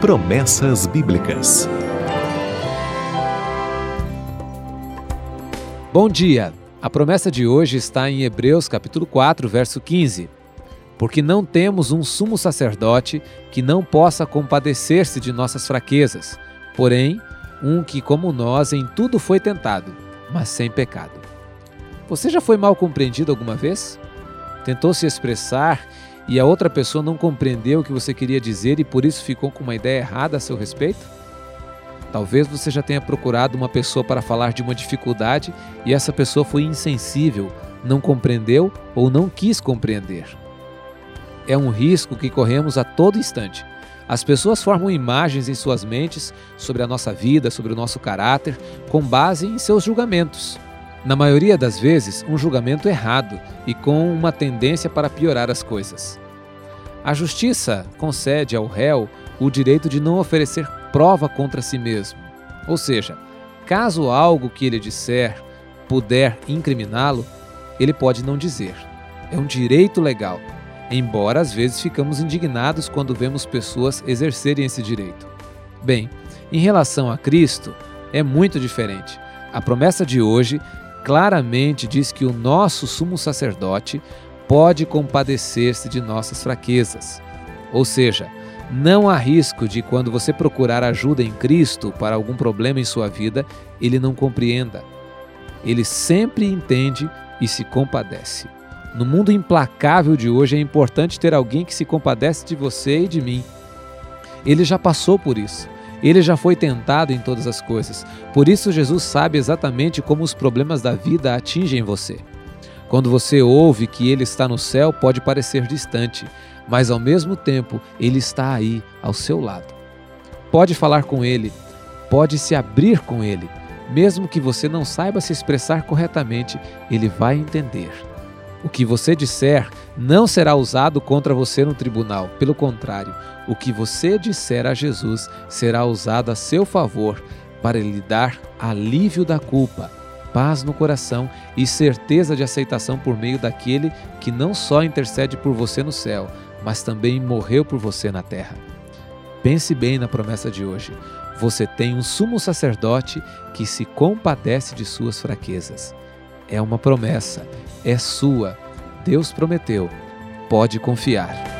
Promessas Bíblicas. Bom dia! A promessa de hoje está em Hebreus capítulo 4, verso 15. Porque não temos um sumo sacerdote que não possa compadecer-se de nossas fraquezas, porém, um que, como nós, em tudo foi tentado, mas sem pecado. Você já foi mal compreendido alguma vez? Tentou se expressar e a outra pessoa não compreendeu o que você queria dizer e por isso ficou com uma ideia errada a seu respeito? Talvez você já tenha procurado uma pessoa para falar de uma dificuldade e essa pessoa foi insensível, não compreendeu ou não quis compreender. É um risco que corremos a todo instante. As pessoas formam imagens em suas mentes sobre a nossa vida, sobre o nosso caráter, com base em seus julgamentos. Na maioria das vezes, um julgamento errado e com uma tendência para piorar as coisas. A justiça concede ao réu o direito de não oferecer prova contra si mesmo. Ou seja, caso algo que ele disser puder incriminá-lo, ele pode não dizer. É um direito legal, embora às vezes ficamos indignados quando vemos pessoas exercerem esse direito. Bem, em relação a Cristo, é muito diferente. A promessa de hoje claramente diz que o nosso sumo sacerdote pode compadecer-se de nossas fraquezas. Ou seja, não há risco de quando você procurar ajuda em Cristo para algum problema em sua vida, ele não compreenda. Ele sempre entende e se compadece. No mundo implacável de hoje é importante ter alguém que se compadece de você e de mim. Ele já passou por isso. Ele já foi tentado em todas as coisas. Por isso, Jesus sabe exatamente como os problemas da vida atingem você. Quando você ouve que Ele está no céu, pode parecer distante, mas ao mesmo tempo Ele está aí, ao seu lado. Pode falar com Ele, pode se abrir com Ele. Mesmo que você não saiba se expressar corretamente, Ele vai entender. O que você disser não será usado contra você no tribunal. Pelo contrário, o que você disser a Jesus será usado a seu favor para lhe dar alívio da culpa, paz no coração e certeza de aceitação por meio daquele que não só intercede por você no céu, mas também morreu por você na terra. Pense bem na promessa de hoje. Você tem um sumo sacerdote que se compadece de suas fraquezas. É uma promessa, é sua. Deus prometeu. Pode confiar.